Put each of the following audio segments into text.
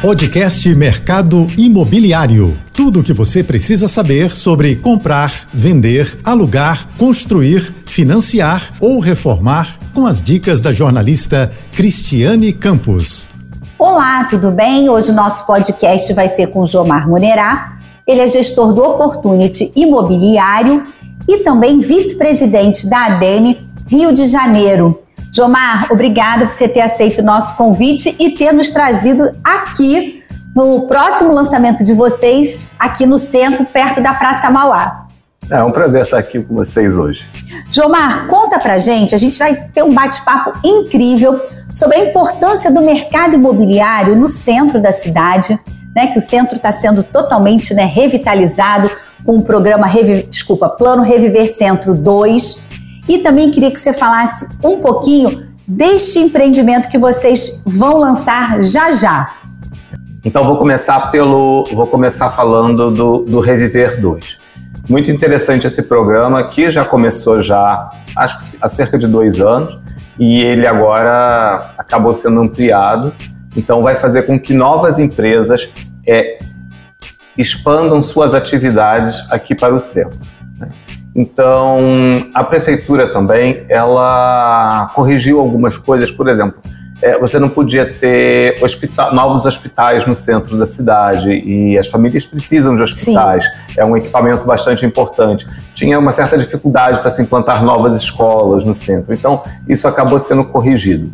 Podcast Mercado Imobiliário. Tudo o que você precisa saber sobre comprar, vender, alugar, construir, financiar ou reformar com as dicas da jornalista Cristiane Campos. Olá, tudo bem? Hoje o nosso podcast vai ser com Jomar Monerá. Ele é gestor do Opportunity Imobiliário e também vice-presidente da ADEME Rio de Janeiro. Jomar, obrigado por você ter aceito o nosso convite e ter nos trazido aqui no próximo lançamento de vocês, aqui no centro, perto da Praça Mauá. É um prazer estar aqui com vocês hoje. Jomar, conta pra gente, a gente vai ter um bate-papo incrível sobre a importância do mercado imobiliário no centro da cidade, né, que o centro está sendo totalmente né, revitalizado com o programa, Revi... desculpa, Plano Reviver Centro 2, e também queria que você falasse um pouquinho deste empreendimento que vocês vão lançar já já. Então vou começar pelo, vou começar falando do, do Reviver 2. Muito interessante esse programa que já começou já, acho que há cerca de dois anos, e ele agora acabou sendo ampliado. Então vai fazer com que novas empresas é, expandam suas atividades aqui para o centro. Então, a prefeitura também, ela corrigiu algumas coisas, por exemplo, é, você não podia ter hospital, novos hospitais no centro da cidade e as famílias precisam de hospitais. Sim. É um equipamento bastante importante. Tinha uma certa dificuldade para se implantar novas escolas no centro. Então, isso acabou sendo corrigido.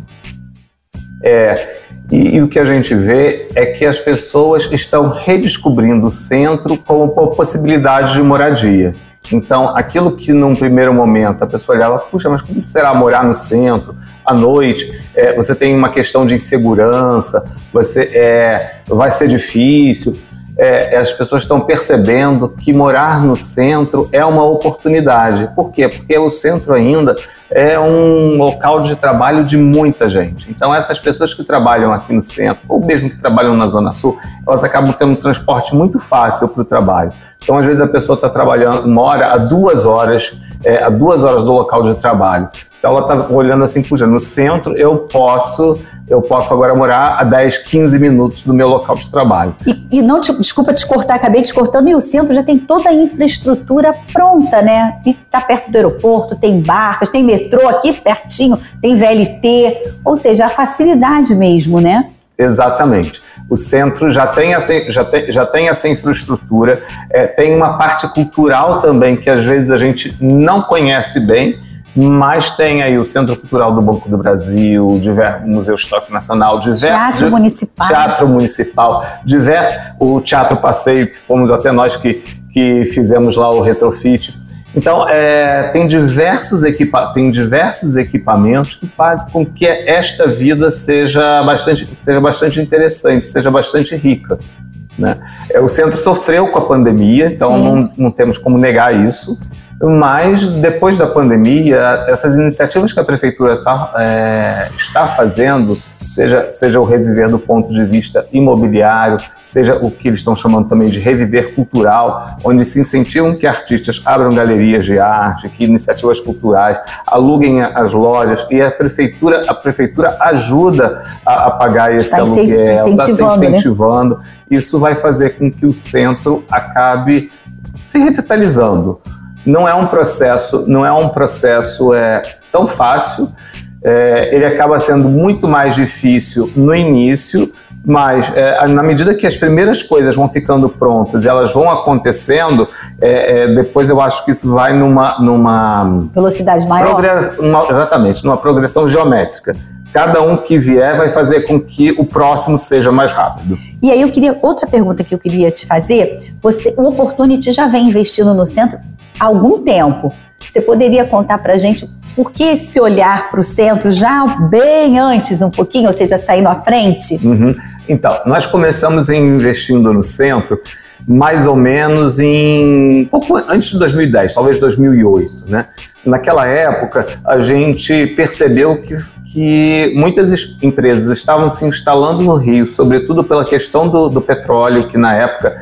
É, e, e, o que a gente vê é que as pessoas estão redescobrindo o centro como possibilidade de moradia. Então, aquilo que num primeiro momento a pessoa olhava, puxa, mas como será morar no centro à noite? É, você tem uma questão de insegurança, você é, vai ser difícil. É, as pessoas estão percebendo que morar no centro é uma oportunidade. Por quê? Porque o centro ainda é um local de trabalho de muita gente. Então, essas pessoas que trabalham aqui no centro, ou mesmo que trabalham na Zona Sul, elas acabam tendo um transporte muito fácil para o trabalho. Então, às vezes, a pessoa está trabalhando, mora a duas horas, é, a duas horas do local de trabalho. Então, ela está olhando assim, puxa, no centro eu posso eu posso agora morar a 10, 15 minutos do meu local de trabalho. E, e não, te, desculpa te cortar, acabei te cortando, e o centro já tem toda a infraestrutura pronta, né? Está perto do aeroporto, tem barcas, tem metrô aqui pertinho, tem VLT, ou seja, a facilidade mesmo, né? Exatamente. O centro já tem essa, já tem, já tem essa infraestrutura, é, tem uma parte cultural também que às vezes a gente não conhece bem, mas tem aí o Centro Cultural do Banco do Brasil, o Museu Histórico Nacional, diver, Teatro Municipal. Teatro Municipal, o Teatro Passeio, que fomos até nós que, que fizemos lá o retrofit. Então, é, tem, diversos equipa tem diversos equipamentos que fazem com que esta vida seja bastante, seja bastante interessante, seja bastante rica. Né? É, o centro sofreu com a pandemia, então não, não temos como negar isso. Mas depois da pandemia, essas iniciativas que a prefeitura tá, é, está fazendo, seja, seja o reviver do ponto de vista imobiliário, seja o que eles estão chamando também de reviver cultural, onde se incentivam que artistas abram galerias de arte, que iniciativas culturais aluguem as lojas e a prefeitura, a prefeitura ajuda a, a pagar esse tá aluguel, está se incentivando. Né? Isso vai fazer com que o centro acabe se revitalizando não é um processo, não é um processo é, tão fácil. É, ele acaba sendo muito mais difícil no início, mas é, na medida que as primeiras coisas vão ficando prontas, elas vão acontecendo, é, é, depois eu acho que isso vai numa numa velocidade maior. Uma, exatamente, numa progressão geométrica cada um que vier vai fazer com que o próximo seja mais rápido. E aí eu queria outra pergunta que eu queria te fazer. Você, o Opportunity já vem investindo no centro algum tempo. Você poderia contar para a gente por que esse olhar para o centro já bem antes, um pouquinho, ou seja, saindo à frente? Uhum. Então, nós começamos investindo no centro mais ou menos em pouco antes de 2010, talvez 2008, né? Naquela época, a gente percebeu que, que muitas empresas estavam se instalando no Rio, sobretudo pela questão do, do petróleo, que na época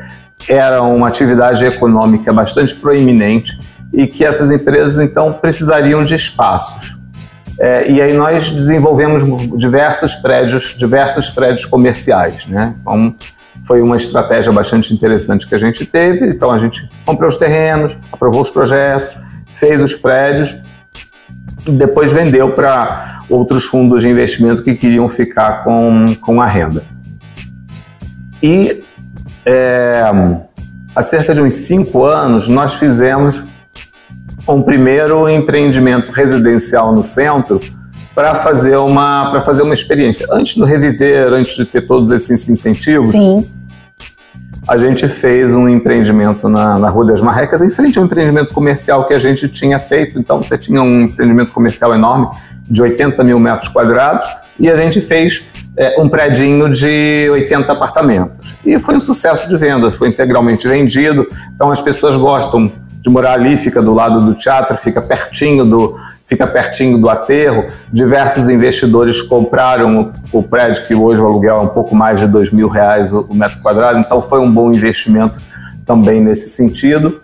era uma atividade econômica bastante proeminente e que essas empresas então precisariam de espaços. É, e aí nós desenvolvemos diversos prédios, diversos prédios comerciais, né? Então, foi uma estratégia bastante interessante que a gente teve. Então a gente comprou os terrenos, aprovou os projetos, fez os prédios e depois vendeu para outros fundos de investimento que queriam ficar com, com a renda. E é, há cerca de uns cinco anos nós fizemos um primeiro empreendimento residencial no centro para fazer uma para fazer uma experiência. Antes do reviver, antes de ter todos esses incentivos, Sim. a gente fez um empreendimento na, na Rua das Marrecas, em frente ao empreendimento comercial que a gente tinha feito. Então você tinha um empreendimento comercial enorme de 80 mil metros quadrados e a gente fez é, um predinho de 80 apartamentos. E foi um sucesso de venda, foi integralmente vendido. Então as pessoas gostam de morar ali, fica do lado do teatro, fica pertinho do, fica pertinho do aterro. Diversos investidores compraram o, o prédio, que hoje o aluguel é um pouco mais de dois mil reais o, o metro quadrado, então foi um bom investimento também nesse sentido.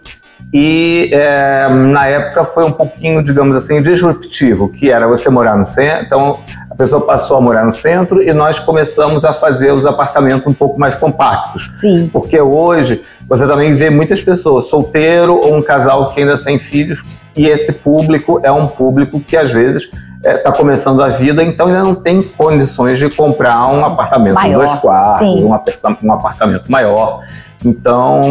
E é, na época foi um pouquinho, digamos assim, disruptivo, que era você morar no centro. Então pessoa passou a morar no centro e nós começamos a fazer os apartamentos um pouco mais compactos. Sim. Porque hoje você também vê muitas pessoas, solteiro ou um casal que ainda sem filhos, e esse público é um público que às vezes está começando a vida, então ainda não tem condições de comprar um apartamento de Maior, dois quartos, um, aperta- um apartamento maior. Então,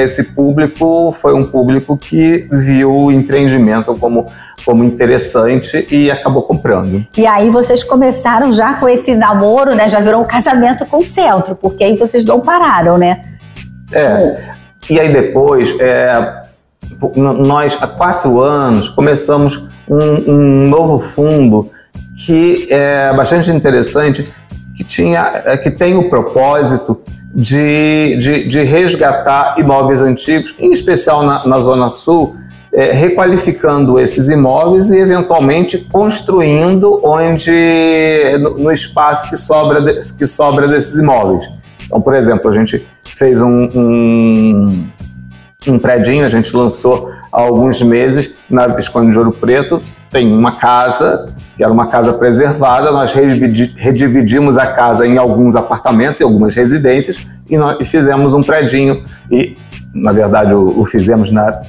esse público foi um público que viu o empreendimento como, como interessante e acabou comprando. E aí vocês começaram já com esse namoro, né? Já virou um casamento com o centro, porque aí vocês não pararam, né? É. E aí depois, é, nós há quatro anos começamos um, um novo fundo que é bastante interessante, que, tinha, é, que tem o propósito de, de, de resgatar imóveis antigos, em especial na, na Zona Sul, é, requalificando esses imóveis e eventualmente construindo onde no, no espaço que sobra, de- que sobra desses imóveis. Então, por exemplo, a gente fez um, um, um predinho, a gente lançou há alguns meses na Visconde de Ouro Preto. Tem uma casa, que era uma casa preservada, nós redividi- redividimos a casa em alguns apartamentos e algumas residências e nós fizemos um predinho. E, na verdade, o, o fizemos na.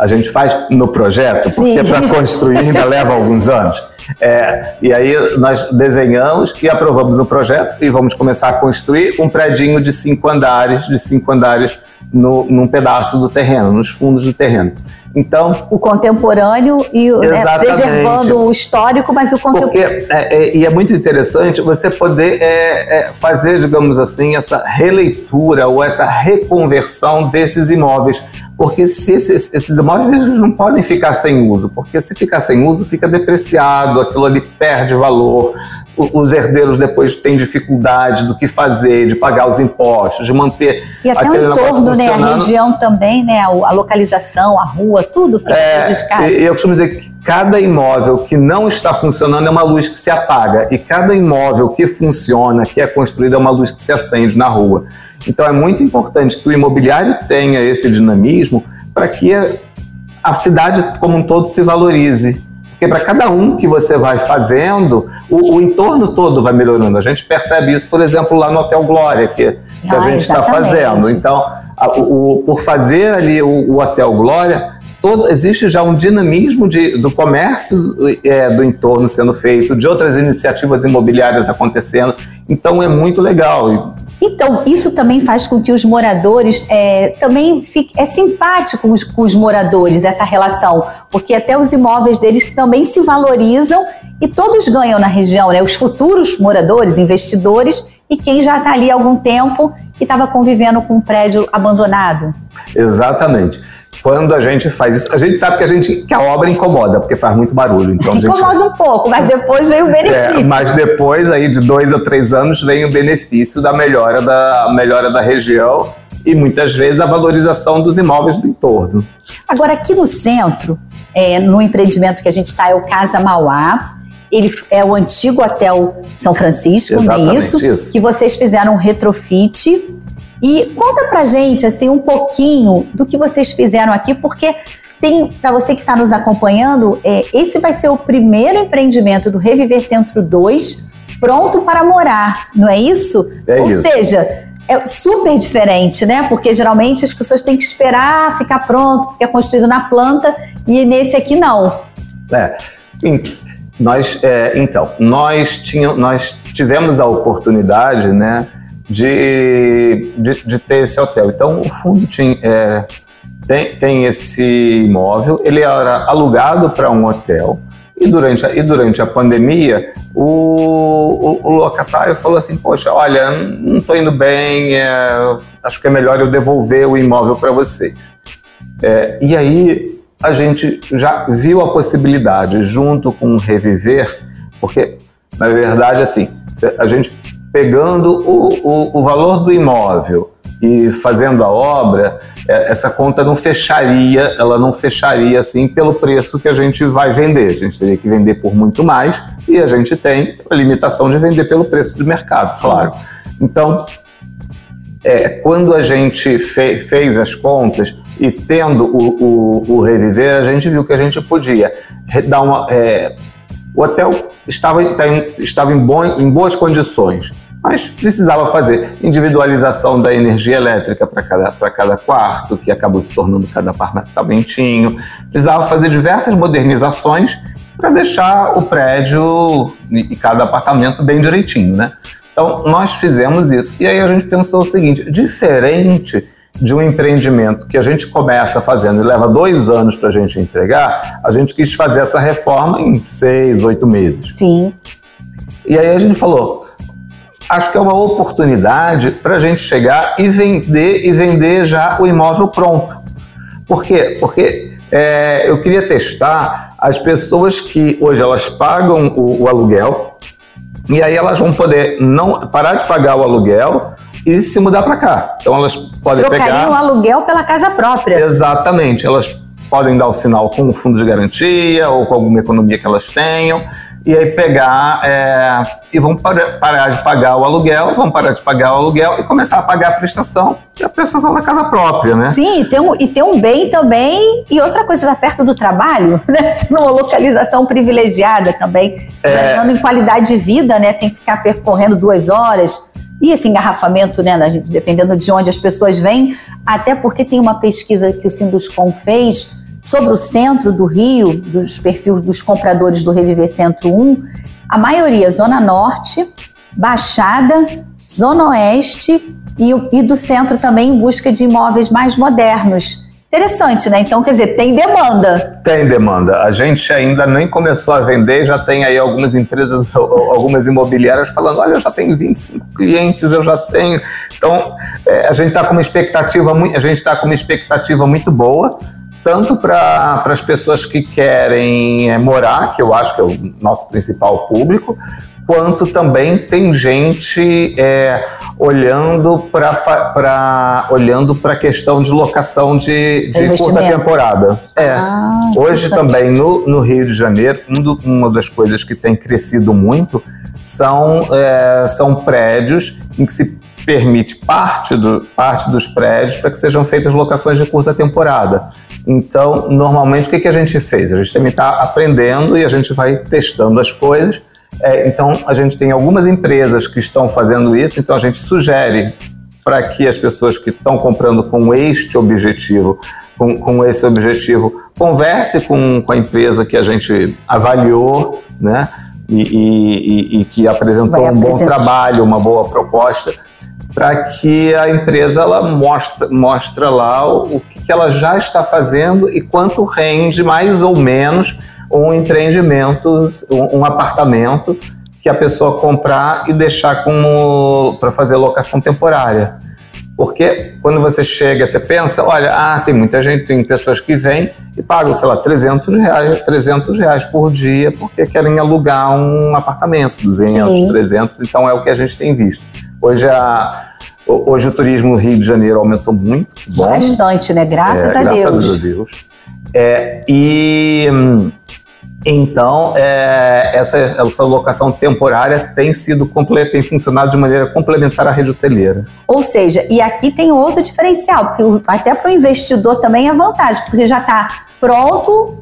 A gente faz no projeto, porque para construir ainda leva alguns anos. É, e aí nós desenhamos e aprovamos o projeto e vamos começar a construir um predinho de cinco andares, de cinco andares no, num pedaço do terreno, nos fundos do terreno. Então, O contemporâneo e né, preservando o histórico, mas o porque contemporâneo. é, é, e é muito interessante você poder é, é, fazer, digamos assim, essa releitura ou essa reconversão desses imóveis. Porque se esses, esses imóveis não podem ficar sem uso, porque se ficar sem uso, fica depreciado, aquilo ali perde valor. Os herdeiros depois têm dificuldade do que fazer, de pagar os impostos, de manter E até o aquele entorno, né? A região também, né? A localização, a rua, tudo fica É, prejudicado. e- eu costumo dizer que cada imóvel que não está funcionando é uma luz que se apaga, e cada imóvel que funciona, que é construído, é uma luz que se acende na rua. Então é muito importante que o imobiliário tenha esse dinamismo para que a cidade como um todo se valorize. Porque para cada um que você vai fazendo, o, o entorno todo vai melhorando. A gente percebe isso, por exemplo, lá no Hotel Glória, que, que a Ah, gente está fazendo. Então, a- o- o- por fazer ali o, o Hotel Glória, todo, existe já um dinamismo de, do comércio é, do entorno sendo feito, de outras iniciativas imobiliárias acontecendo. Então, é muito legal. Então, isso também faz com que os moradores é, também fique, é simpático com os, com os moradores essa relação, porque até os imóveis deles também se valorizam e todos ganham na região, né? Os futuros moradores, investidores e quem já está ali há algum tempo e estava convivendo com um prédio abandonado. Exatamente. Quando a gente faz isso, a gente sabe que a, gente, que a obra incomoda, porque faz muito barulho. Então, a gente, Incomoda um pouco, mas depois vem o É, benefício. mas depois aí de dois a três anos vem o benefício da melhora da melhora da região e muitas vezes a valorização dos imóveis do entorno. Agora, aqui no centro, é, no empreendimento que a gente está, é o Casa Mauá. Ele é o antigo Hotel São Francisco, não é Exatamente isso? isso. Que vocês fizeram um retrofit. E conta pra gente, assim, um pouquinho do que vocês fizeram aqui, porque tem, para você que está nos acompanhando, é, esse vai ser o primeiro empreendimento do Reviver Centro 2 pronto para morar, não é isso? É Ou isso. seja, é super diferente, né? Porque geralmente as pessoas têm que esperar ficar pronto, porque é construído na planta, e nesse aqui não. É. Nós, é, então, nós, tinha, nós tivemos a oportunidade, né, de, de, de ter esse hotel. Então, o fundo tinha, é, tem, tem esse imóvel, ele era alugado para um hotel, e durante a, e durante a pandemia, o, o, o locatário falou assim: Poxa, olha, não estou indo bem, é, acho que é melhor eu devolver o imóvel para vocês. É, e aí a gente já viu a possibilidade, junto com o Reviver, porque, na verdade, assim, a gente pegando o, o, o valor do imóvel e fazendo a obra, é, essa conta não fecharia, ela não fecharia assim pelo preço que a gente vai vender. A gente teria que vender por muito mais e a gente tem a limitação de vender pelo preço de mercado, claro. Então, é, quando a gente fe fez as contas e tendo o, o, o, reviver, a gente viu que a gente podia dar uma. É, o hotel estava, estava em, bom, em boas condições mas precisava fazer individualização da energia elétrica para cada, cada quarto, que acabou se tornando cada apartamentinho. Precisava fazer diversas modernizações para deixar o prédio e cada apartamento bem direitinho, né? Então, nós fizemos isso. E aí a gente pensou o seguinte: diferente de um empreendimento que a gente começa fazendo e leva dois anos para a gente entregar, a gente quis fazer essa reforma em seis, oito meses. Sim. E aí a gente falou: acho que é uma oportunidade para a gente chegar e vender e vender já o imóvel pronto. Por quê? Porque é, eu queria testar as pessoas que hoje elas pagam o, o, aluguel e aí elas vão poder não parar de pagar o aluguel e se mudar para cá. Então elas podem Trocariam pegar o aluguel pela casa própria. Exatamente. Elas podem dar o sinal com o fundo de garantia ou com alguma economia que elas tenham e aí pegar é, e vão parar, parar de pagar o aluguel, vão parar de pagar o aluguel e começar a pagar a prestação, e a prestação da casa própria, né? Sim, e tem um, e tem um bem também, e outra coisa, tá perto do trabalho, né? Numa localização privilegiada também, é... em qualidade de vida, né? Sem ficar percorrendo duas horas. E esse engarrafamento, né, gente, dependendo de onde as pessoas vêm, até porque tem uma pesquisa que o Sinduscom fez sobre o centro do Rio, dos perfis dos compradores do Reviver Centro 1, a maioria Zona Norte, Baixada, Zona Oeste e, e do centro também em busca de imóveis mais modernos. Interessante, né? Então, quer dizer, tem demanda. Tem demanda. A gente ainda nem começou a vender, já tem aí algumas empresas, algumas imobiliárias falando: olha, eu já tenho 25 clientes, eu já tenho. Então, é, a gente está com uma expectativa, a gente está com uma expectativa muito boa tanto para as pessoas que querem é, morar, que eu acho que é o nosso principal público, quanto também tem gente é, olhando para olhando para a questão de locação de, de curta temporada. É. Ah, Hoje também no, no Rio de Janeiro, um do, uma das coisas que tem crescido muito são, é, são prédios em que se permite parte, do, parte dos prédios para que sejam feitas locações de curta temporada. Então, normalmente, o que, que a gente fez? A gente também está aprendendo e a gente vai testando as coisas. É, então, a gente tem algumas empresas que estão fazendo isso, então a gente sugere para que as pessoas que estão comprando com este objetivo, com, com esse objetivo, converse com, com a empresa que a gente avaliou, né? E, e, e que apresentou um bom trabalho, uma boa proposta para que a empresa ela mostra, mostra lá o, o que, que ela já está fazendo e quanto rende mais ou menos um empreendimento, um, um apartamento que a pessoa comprar e deixar como para fazer locação temporária. Porque quando você chega, você pensa, olha, ah, tem muita gente, tem pessoas que vêm e pagam, sei lá, 300 reais, 300 reais por dia porque querem alugar um apartamento, 200, Sim. 300, então é o que a gente tem visto. Hoje, a, hoje o turismo no Rio de Janeiro aumentou muito. Bom. Bastante, né? Graças é, a graças Deus. Graças a Deus. É, e então é, essa, essa locação temporária tem sido tem funcionado de maneira complementar à rede hoteleira. Ou seja, e aqui tem outro diferencial, porque até para o investidor também é vantagem, porque já está pronto,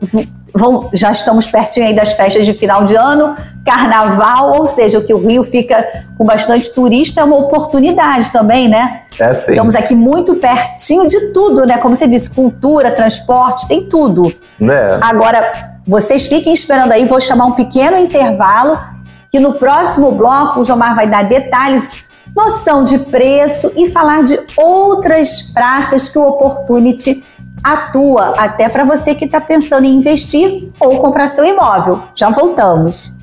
vão, já estamos pertinho aí das festas de final de ano, carnaval, ou seja, o que o Rio fica com bastante turista é uma oportunidade também, né? É sim. Estamos aqui muito pertinho de tudo, né? Como você disse, cultura, transporte, tem tudo. É. Agora, vocês fiquem esperando aí, vou chamar um pequeno intervalo, que no próximo bloco o Jomar vai dar detalhes, noção de preço e falar de outras praças que o Opportunity atua até para você que está pensando em investir ou comprar seu imóvel. Já voltamos.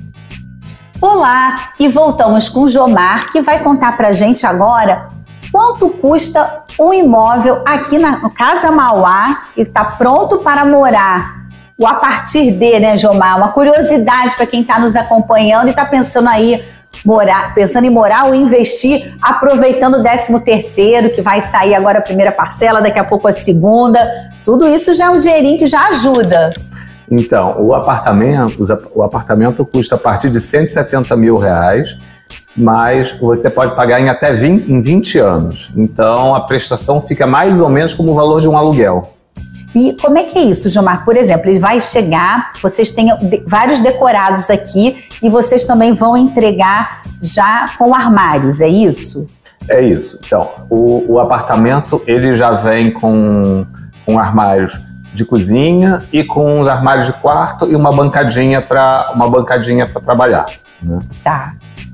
Olá, e voltamos com o Jomar, que vai contar para gente agora quanto custa um imóvel aqui na Casa Mauá e está pronto para morar. O a partir de, né, Jomar? Uma curiosidade para quem está nos acompanhando e está pensando aí morar, pensando em morar ou investir, aproveitando o 13 terceiro, que vai sair agora a primeira parcela, daqui a pouco a segunda. Tudo isso já é um dinheirinho que já ajuda. Então, o apartamento, o apartamento custa a partir de 170 mil reais, mas você pode pagar em até 20, em 20 anos. Então, a prestação fica mais ou menos como o valor de um aluguel. E como é que é isso, Gilmar? Por exemplo, ele vai chegar, vocês têm vários decorados aqui e vocês também vão entregar já com armários, é isso? É isso. Então, o, o apartamento ele já vem com, com armários de cozinha e com os armários de quarto e uma bancadinha para uma bancadinha para trabalhar. Né? Tá.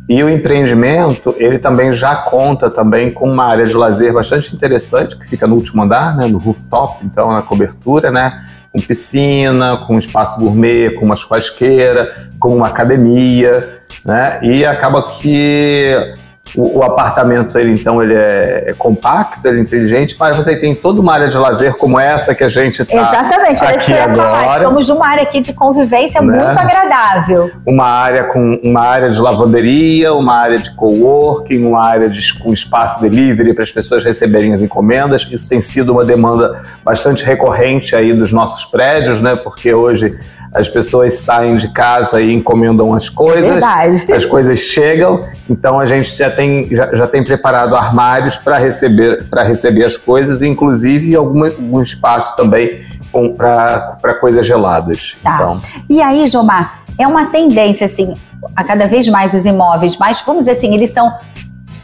E o empreendimento, ele também já conta também com uma área de lazer bastante interessante, que fica no último andar, né, no rooftop, então na cobertura, né, com piscina, com espaço gourmet, com uma churrasqueira, com uma academia, né, e acaba que o, o, apartamento, ele então, ele é, é, compacto, ele é inteligente, mas você tem toda uma área de lazer como essa que a gente está Exatamente, era isso que eu ia agora, falar. Estamos numa área aqui de convivência né? muito agradável. Uma área com uma área de lavanderia, uma área de coworking, uma área de, com espaço delivery para as pessoas receberem as encomendas. Isso tem sido uma demanda bastante recorrente aí dos nossos prédios, né? Porque hoje as pessoas saem de casa e encomendam as coisas, Verdade. as coisas chegam, então a gente já tem, já, já tem preparado armários para receber, receber as coisas, inclusive algum, algum espaço também para coisas geladas. Tá. Então. E aí, Jomar, é uma tendência assim, a cada vez mais os imóveis, mas vamos dizer assim, eles são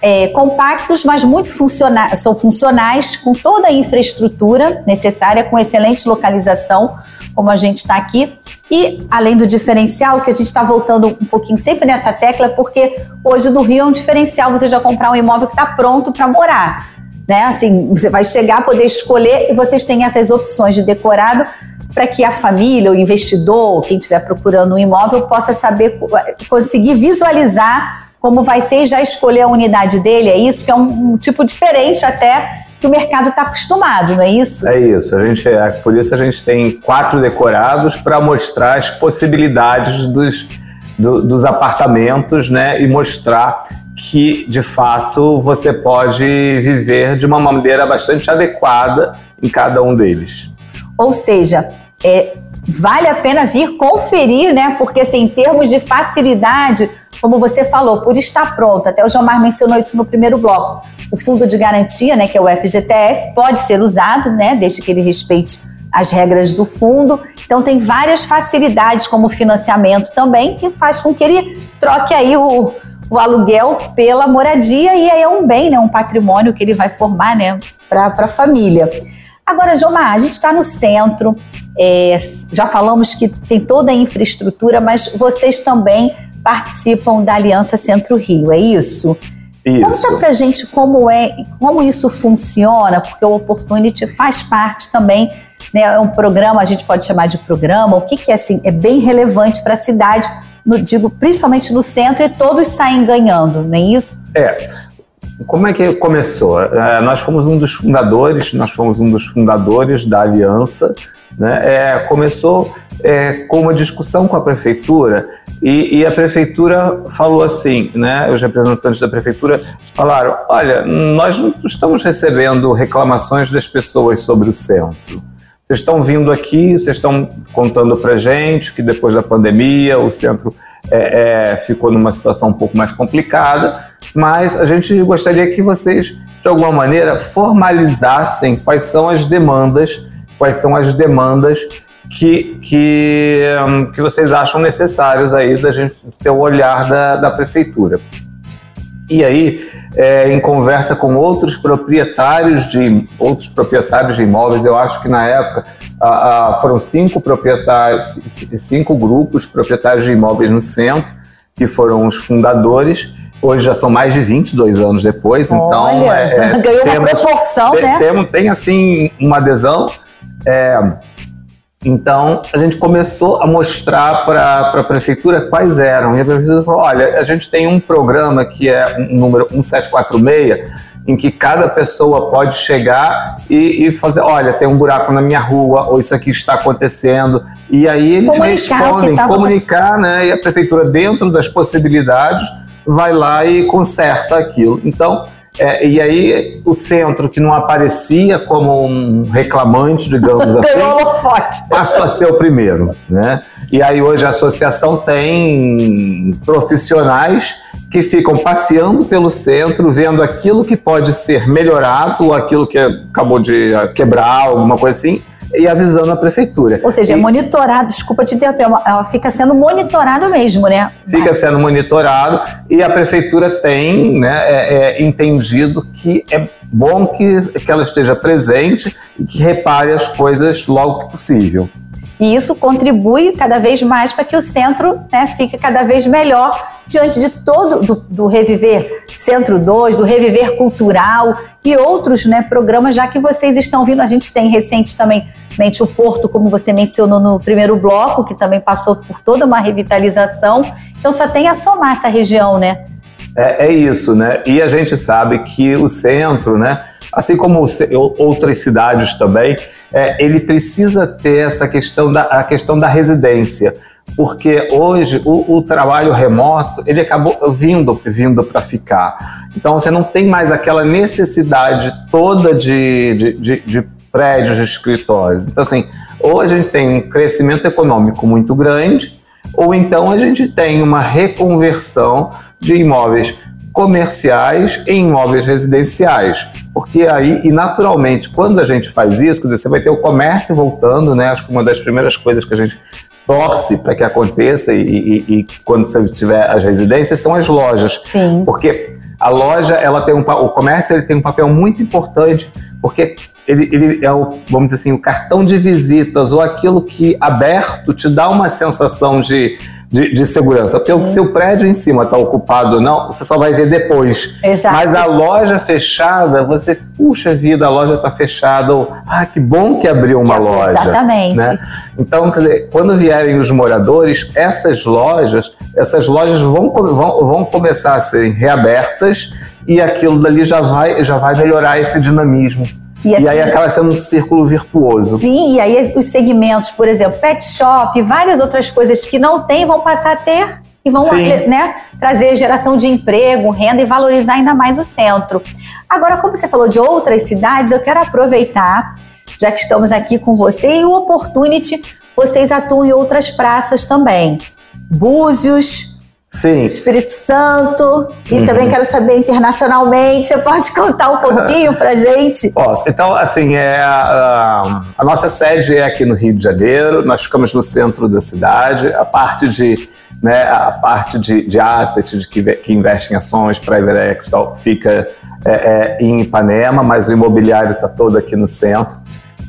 é, compactos, mas muito funcionais, são funcionais, com toda a infraestrutura necessária, com excelente localização, como a gente está aqui. E além do diferencial, que a gente está voltando um pouquinho sempre nessa tecla, porque hoje no Rio é um diferencial você já comprar um imóvel que está pronto para morar. Né? Assim, você vai chegar, poder escolher e vocês têm essas opções de decorado para que a família, o investidor, quem estiver procurando um imóvel, possa saber, conseguir visualizar como vai ser e já escolher a unidade dele, é isso? Que é um, um tipo diferente até que o mercado está acostumado, não é isso? É isso. A gente, é, por isso a gente tem quatro decorados para mostrar as possibilidades dos, do, dos apartamentos, né? E mostrar que, de fato, você pode viver de uma maneira bastante adequada em cada um deles. Ou seja, é, vale a pena vir conferir, né? Porque assim, em termos de facilidade, como você falou, por estar pronto, até o Jomar mencionou isso no primeiro bloco, o fundo de garantia, né, que é o FGTS, pode ser usado, né, desde que ele respeite as regras do fundo. Então tem várias facilidades como financiamento também que faz com que ele troque aí o, o aluguel pela moradia e aí é um bem, né, um patrimônio que ele vai formar, né, para a família. Agora, Jomar, a gente está no centro, é, já falamos que tem toda a infraestrutura, mas vocês também participam da Aliança Centro-Rio, é isso? Isso. Conta pra gente como é, como isso funciona, porque o Opportunity faz parte também, né, é um programa, a gente pode chamar de programa, o que que é assim, é bem relevante para a cidade, no, digo, principalmente no centro, e todos saem ganhando, não é isso? É. Como é que começou? É, nós fomos um dos fundadores, nós fomos um dos fundadores da aliança, né? É, começou é, com uma discussão com a prefeitura e, e, a prefeitura falou assim, né? Os representantes da prefeitura falaram: olha, nós não estamos recebendo reclamações das pessoas sobre o centro. Vocês estão vindo aqui, vocês estão contando para gente que depois da pandemia o centro é, é, ficou numa situação um pouco mais complicada, mas a gente gostaria que vocês, de alguma maneira, formalizassem quais são as demandas, quais são as demandas que, que, hum, que vocês acham necessários aí da gente ter o olhar da, da prefeitura. E aí, é, em conversa com outros proprietários de outros proprietários de imóveis, eu acho que na época a, a, foram cinco proprietários, cinco grupos proprietários de imóveis no centro que foram os fundadores. Hoje já são mais de 22 anos depois, então, Olha, então é, ganhou temos, uma proporção, tem, né? Tem, tem assim uma adesão. É, então, a gente começou a mostrar para a prefeitura quais eram. E a prefeitura falou: olha, a gente tem um programa que é um número 1746, em que cada pessoa pode chegar e, e, fazer: olha, tem um buraco na minha rua, ou isso aqui está acontecendo. E aí eles comunicar respondem, comunicar, né? E a prefeitura, dentro das possibilidades, vai lá e conserta aquilo. Então, é, e aí o centro, que não aparecia como um reclamante, digamos assim, passou a ser o primeiro. Né? E aí hoje a associação tem profissionais que ficam passeando pelo centro, vendo aquilo que pode ser melhorado, ou aquilo que acabou de quebrar, alguma coisa assim, e avisando a prefeitura. Ou seja, é e, é monitorado, desculpa te interromper, ela fica sendo monitorado mesmo, né? Fica sendo monitorado e a prefeitura tem né, é, é, entendido que é bom que, que ela esteja presente e que repare as coisas logo que possível. E isso contribui cada vez mais para que o centro né, fique cada vez melhor diante de todo do, do Reviver Centro 2, do Reviver Cultural e outros né, programas, já que vocês estão vindo. A gente tem recente também o Porto, como você mencionou no primeiro bloco, que também passou por toda uma revitalização. Então só tem a somar essa região, né? É, é isso, né? E a gente sabe que o centro, né? Assim como outras cidades também, é, ele precisa ter essa questão da, a questão da residência porque hoje o, o, trabalho remoto ele acabou vindo vindo para ficar. Então você não tem mais aquela necessidade toda de, de, de, de prédios, de escritórios. Então assim, ou a gente tem um crescimento econômico muito grande, ou então a gente tem uma reconversão de imóveis comerciais em imóveis residenciais. Porque aí, e naturalmente, quando a gente faz isso, quer dizer, você vai ter o comércio voltando, né? Acho que uma das primeiras coisas que a gente torce para que aconteça e, e, e, quando você tiver as residências são as lojas. Sim. Porque a loja, ela tem um, o comércio ele tem um papel muito importante, porque ele, ele é o, vamos dizer assim, o cartão de visitas ou aquilo que aberto te dá uma sensação de de, de segurança. Porque Sim. se o prédio em cima está ocupado ou não, você só vai ver depois. Exato. Mas a loja fechada, você, puxa vida, a loja está fechada. Ou, ah, que bom que abriu uma loja. Exatamente. Né? Então, dizer, quando vierem os moradores, essas lojas, essas lojas vão, vão, vão começar a serem reabertas e aquilo dali já vai, já vai melhorar esse dinamismo. E, assim, e, aí acaba sendo um círculo virtuoso. Sim, e aí os segmentos, por exemplo, pet shop, várias outras coisas que não tem vão passar a ter e vão né, trazer geração de emprego, renda e valorizar ainda mais o centro. Agora, como você falou de outras cidades, eu quero aproveitar, já que estamos aqui com você, e o Opportunity, vocês atuam em outras praças também. Búzios, Sim. Espírito Santo. E uhum. também quero saber internacionalmente. Você pode contar um pouquinho pra gente? Posso. Então, assim, é, a, a, nossa sede é aqui no Rio de Janeiro. Nós ficamos no centro da cidade. A parte de, né, a parte de, de asset, de que, que investe em ações, private equity tal, fica é, é, em Ipanema, mas o imobiliário está todo aqui no centro.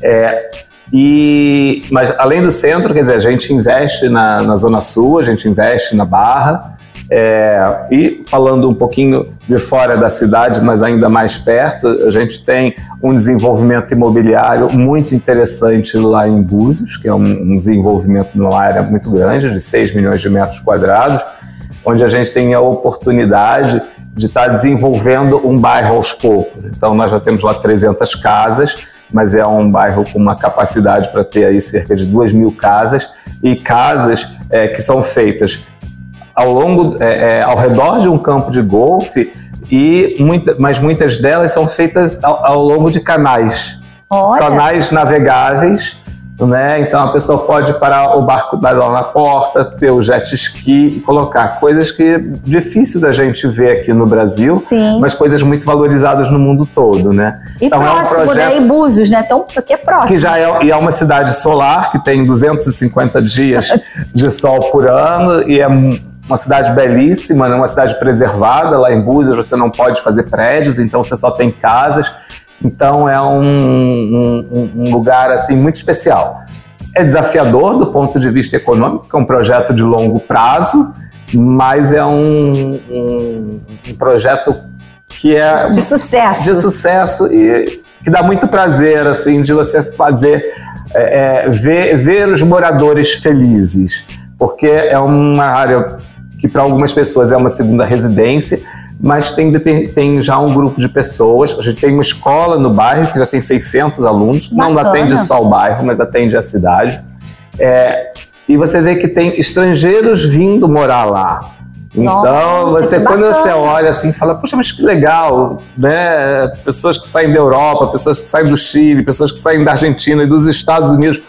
É, e, mas além do centro, quer dizer, a gente investe na, na Zona Sul, a gente investe na Barra, é, e falando um pouquinho de fora da cidade, mas ainda mais perto, a gente tem um desenvolvimento imobiliário muito interessante lá em Búzios, que é um, um desenvolvimento numa área muito grande, de 6 milhões de metros quadrados, onde a gente tem a oportunidade de estar desenvolvendo um bairro aos poucos. Então, nós já temos lá 300 casas, mas é um bairro com uma capacidade para ter aí cerca de 2 mil casas e casas é, que são feitas ao longo, é, é, ao redor de um campo de golfe e muita, mas muitas delas são feitas ao, ao longo de canais, Olha. canais navegáveis né? Então a pessoa pode parar o barco lá na porta, ter o jet ski e colocar coisas que é difícil da gente ver aqui no Brasil, Sim. mas coisas muito valorizadas no mundo todo, né? E então, próximo, é um projeto né? Em Búzios, né? Então, aqui é próximo. que já é, e é uma cidade solar que tem 250 dias de sol por ano e é uma cidade belíssima, né? uma cidade preservada. Lá em Búzios você não pode fazer prédios, então você só tem casas. Então é um, um, um lugar assim muito especial. É desafiador do ponto de vista econômico, é um projeto de longo prazo, mas é um, um, um projeto que é de sucesso. de sucesso e que dá muito prazer assim de você fazer é, é, ver, ver os moradores felizes, porque é uma área que para algumas pessoas é uma segunda residência, mas tem, tem já um grupo de pessoas. A gente tem uma escola no bairro que já tem 600 alunos, Bacana. não atende só o bairro, mas atende a cidade. É, e você vê que tem estrangeiros vindo morar lá. Então, Nossa, você quando você olha assim, fala, puxa, mas que legal, né? Pessoas que saem da Europa, pessoas que saem do Chile, pessoas que saem da Argentina e dos Estados Unidos.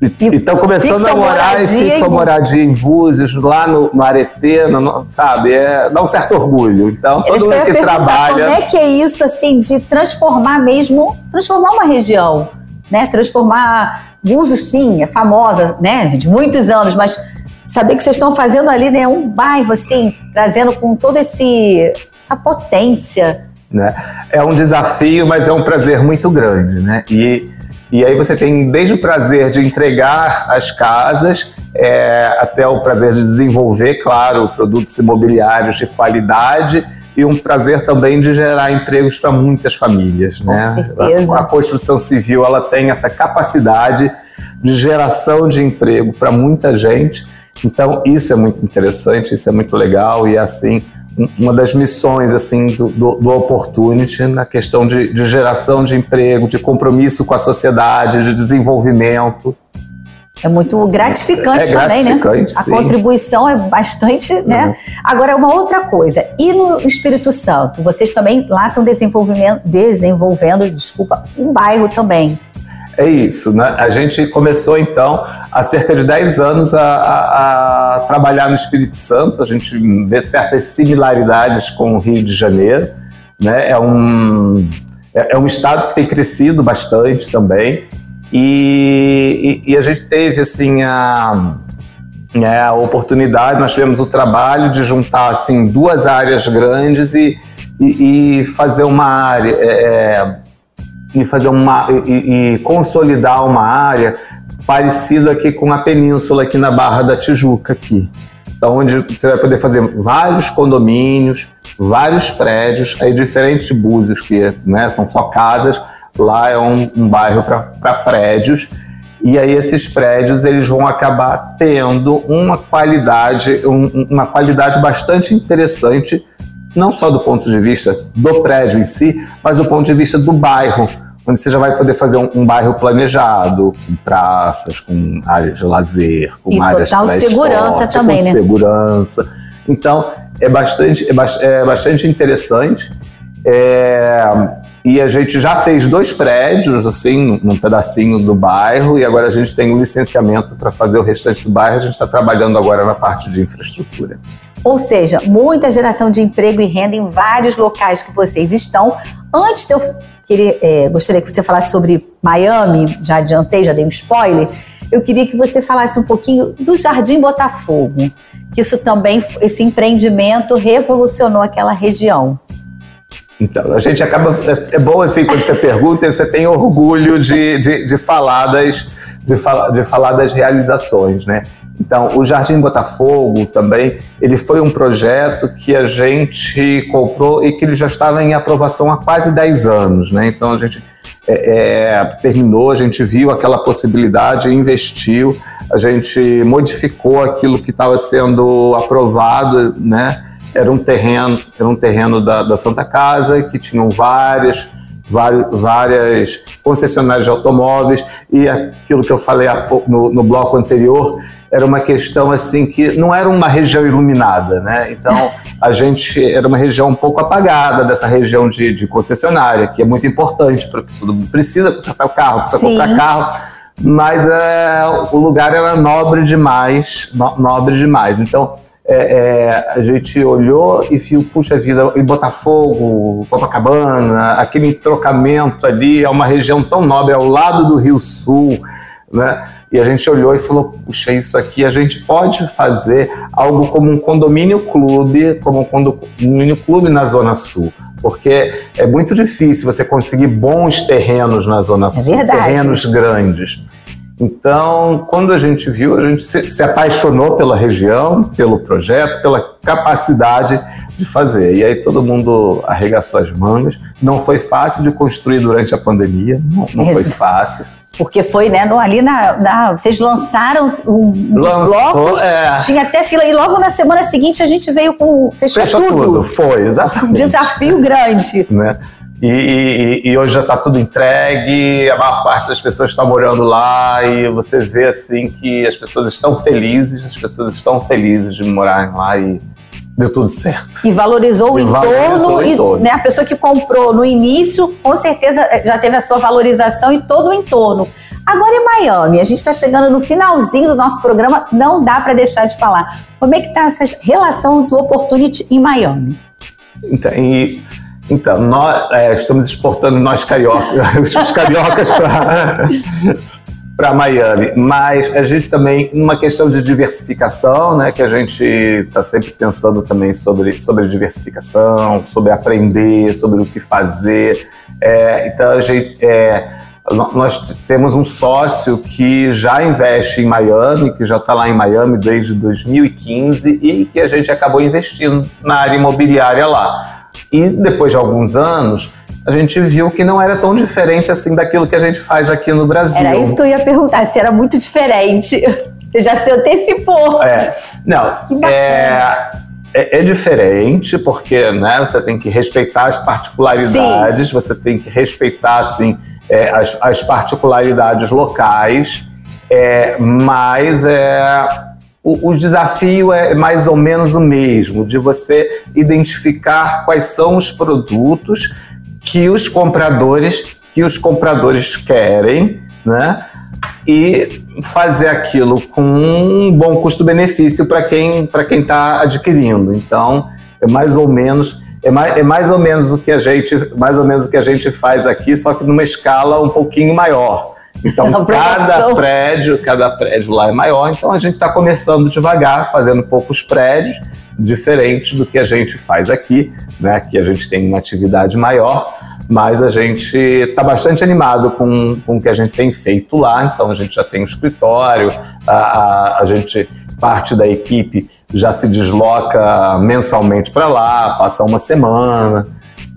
E E estão começando a morar e em- moradia em Búzios, lá no, no no- sabe? É, dá um certo orgulho. Então, todo mundo que trabalha. Como é que é isso, assim, de transformar mesmo, transformar uma região, né? Transformar Búzios, sim, é famosa, né? De muitos anos, mas saber que vocês estão fazendo ali, né? Um bairro, assim, trazendo com toda essa potência. né? É um desafio, mas é um prazer muito grande, né? E, e aí você tem desde o prazer de entregar as casas é, até o prazer de desenvolver, claro, produtos imobiliários de qualidade e um prazer também de gerar empregos para muitas famílias, Com né? certeza. A, a construção civil ela tem essa capacidade de geração de emprego para muita gente. Então isso é muito interessante, isso é muito legal e assim uma das missões assim do, do, do Opportunity na questão de, de geração de emprego, de compromisso com a sociedade, de desenvolvimento. É muito gratificante É também, né? gratificante, A sim. contribuição é bastante, né? Uhum. Agora, uma outra coisa. E no Espírito Santo? Vocês também lá estão desenvolvimento- desenvolvendo, desculpa, um bairro também. É isso, né? A gente começou então há cerca de 10 anos a, a- a trabalhar no Espírito Santo. A gente vê certas similaridades com o Rio de Janeiro, né? É um é, é um estado que tem crescido bastante também e, e- e a gente teve assim a é, a oportunidade, nós tivemos o trabalho de juntar assim duas áreas grandes e, e, e fazer uma área é, e fazer uma e, e consolidar uma área parecida aqui com a península aqui na Barra da Tijuca aqui. Então, onde você vai poder fazer vários condomínios, vários prédios, aí diferente de Búzios, que né, são só casas, lá é um, um bairro para prédios. E aí esses prédios eles vão acabar tendo uma qualidade, um- uma qualidade bastante interessante, não só do ponto de vista do prédio em si, mas do ponto de vista do bairro, onde você já vai poder fazer um, um bairro planejado, com praças, com áreas de lazer, com E áreas total segurança esporte, também, com né? segurança. Então é bastante, é, é bastante interessante. É, e a gente já fez dois prédios, assim, num- pedacinho do bairro, e agora a gente tem um licenciamento para fazer o restante do bairro. A gente está trabalhando agora na parte de infraestrutura. Ou seja, muita geração de emprego e renda em vários locais que vocês estão. Antes de eu querer, é, gostaria que você falasse sobre Miami, já adiantei, já dei um spoiler. Eu queria que você falasse um pouquinho do Jardim Botafogo, que isso também, esse empreendimento revolucionou aquela região. Então, a gente acaba. É bom assim quando você pergunta e você tem orgulho de, de, de, falar das, de, falar, de falar das realizações, né? Então, o Jardim Botafogo também, ele foi um projeto que a gente comprou e que ele já estava em aprovação há quase 10 anos, né? Então, a gente é, é, terminou, a gente viu aquela possibilidade, investiu, a gente modificou aquilo que estava sendo aprovado, né? Era um terreno, era um terreno da, da Santa Casa que tinham várias várias, concessionárias de automóveis e aquilo que eu falei no, no bloco anterior era uma questão assim que não era uma região iluminada, né? Então a gente era uma região um pouco apagada dessa região de, de concessionária, que é muito importante porque todo mundo precisa comprar carro, precisa Sim. comprar carro, mas é, o lugar era nobre demais, no, nobre demais. Então é, é, a gente olhou e viu, puxa vida, em Botafogo, Copacabana, aquele trocamento ali, é uma região tão nobre, ao lado do Rio Sul, né? E a gente olhou e falou, puxa, isso aqui a gente pode fazer algo como um condomínio clube, como um condomínio clube na Zona Sul. Porque é muito difícil você conseguir bons terrenos na Zona é Sul, verdade. terrenos grandes. Então, quando a gente viu, a gente se, apaixonou pela região, pelo projeto, pela capacidade de fazer. E aí todo mundo arregaçou as mangas. Não foi fácil de construir durante a pandemia, não, não foi fácil. Porque foi, né, no, ali na, na, Vocês lançaram um, Lançou, blocos, é. tinha até fila, e logo na semana seguinte a gente veio com. Fechou, Fechou tudo. tudo. Foi, exatamente. Um desafio grande. Né? E, e, e, hoje já está tudo entregue, a maior parte das pessoas está morando lá e você vê assim que as pessoas estão felizes, as pessoas estão felizes de morarem lá e deu tudo certo. E valorizou o E entorno, e entorno. né, a pessoa que comprou no início, com certeza já teve a sua valorização e todo o entorno. Agora em Miami, a gente está chegando no finalzinho do nosso programa, não dá para deixar de falar. Como é que está essa relação do Opportunity em Miami? Então, e, então nós é, estamos exportando nós cariocas, os cariocas para Miami, mas a gente também, numa questão de diversificação, né, que a gente está sempre pensando também sobre, sobre diversificação, sobre aprender, sobre o que fazer. É, então a gente, é, nós temos um sócio que já investe em Miami, que já está lá em Miami desde 2015 e que a gente acabou investindo na área imobiliária lá. E depois de alguns anos, a gente viu que não era tão diferente assim daquilo que a gente faz aqui no Brasil. Era isso que eu ia perguntar, se era muito diferente. Você já se antecipou. É, não, é, é, é diferente porque né, você tem que respeitar as particularidades, você tem que respeitar assim, é, as, as particularidades locais, é, mas é, o, o desafio é mais ou menos o mesmo, de você identificar quais são os produtos que os compradores que os compradores querem, né? E fazer aquilo com um bom custo-benefício para quem para quem está adquirindo. Então é mais ou menos é mais, é mais ou menos o que a gente mais ou menos o que a gente faz aqui, só que numa escala um pouquinho maior. Então cada prédio cada prédio lá é maior. Então a gente está começando devagar, fazendo poucos prédios, diferente do que a gente faz aqui, né? Que a gente tem uma atividade maior mas a gente está bastante animado com, com o que a gente tem feito lá. Então a gente já tem um escritório, a, a, a gente parte da equipe já se desloca mensalmente para lá, passa uma semana.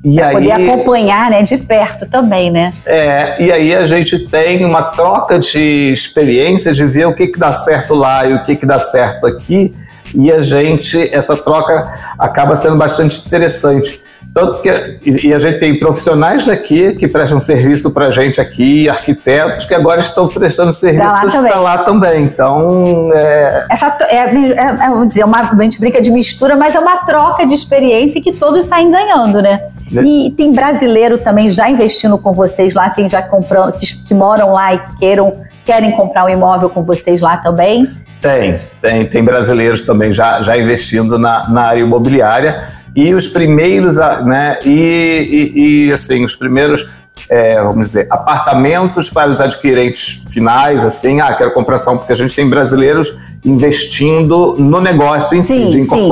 E Pra aí, poder acompanhar, né, de perto também, né? é, e aí a gente tem uma troca de experiências de ver o que, que dá certo lá e o que, que dá certo aqui. E a gente, essa troca acaba sendo bastante interessante. Tanto que e a gente tem profissionais daqui que prestam serviço para a gente aqui, arquitetos que agora estão prestando serviços para lá também. Então, é, Essa é, é- é, vamos dizer, uma, a gente brinca de mistura, mas é uma troca de experiência que todos saem ganhando, né? É. E tem brasileiro também já investindo com vocês lá, assim, já comprando, que, que moram lá e que queiram, querem comprar um imóvel com vocês lá também. Tem, tem, tem brasileiros também já, já investindo na, na área imobiliária e os primeiros, né, e, e, e, assim, os primeiros, é, vamos dizer, apartamentos para os adquirentes finais, assim, ah, quero comprar só, porque a gente tem brasileiros investindo no negócio em Sim, si, de sim.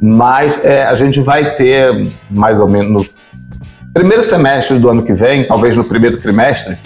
Mas é, a gente vai ter, mais ou menos, no primeiro semestre do ano que vem, talvez no primeiro trimestre,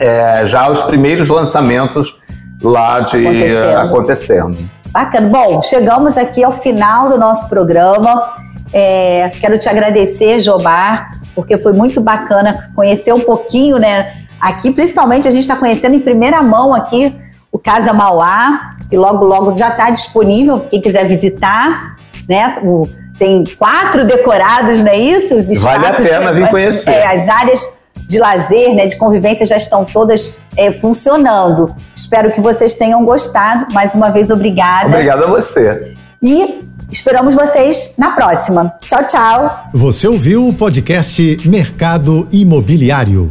é, já os primeiros lançamentos lá de Acontecendo. acontecendo. Bacana. Bom, chegamos aqui ao final do nosso programa. É, quero te agradecer, Jobar, porque foi muito bacana conhecer um pouquinho, né? Aqui, principalmente, a gente está conhecendo em primeira mão aqui o Casa Mauá, que logo, logo já está disponível, quem quiser visitar, né? O- tem quatro decorados, não é isso? Os Vale a pena vir conhecer. é, as áreas de lazer, né, de convivência já estão todas é, funcionando. Espero que vocês tenham gostado. Mais uma vez, obrigada. Obrigado a você. E esperamos vocês na próxima. Tchau, tchau. Você ouviu o podcast Mercado Imobiliário.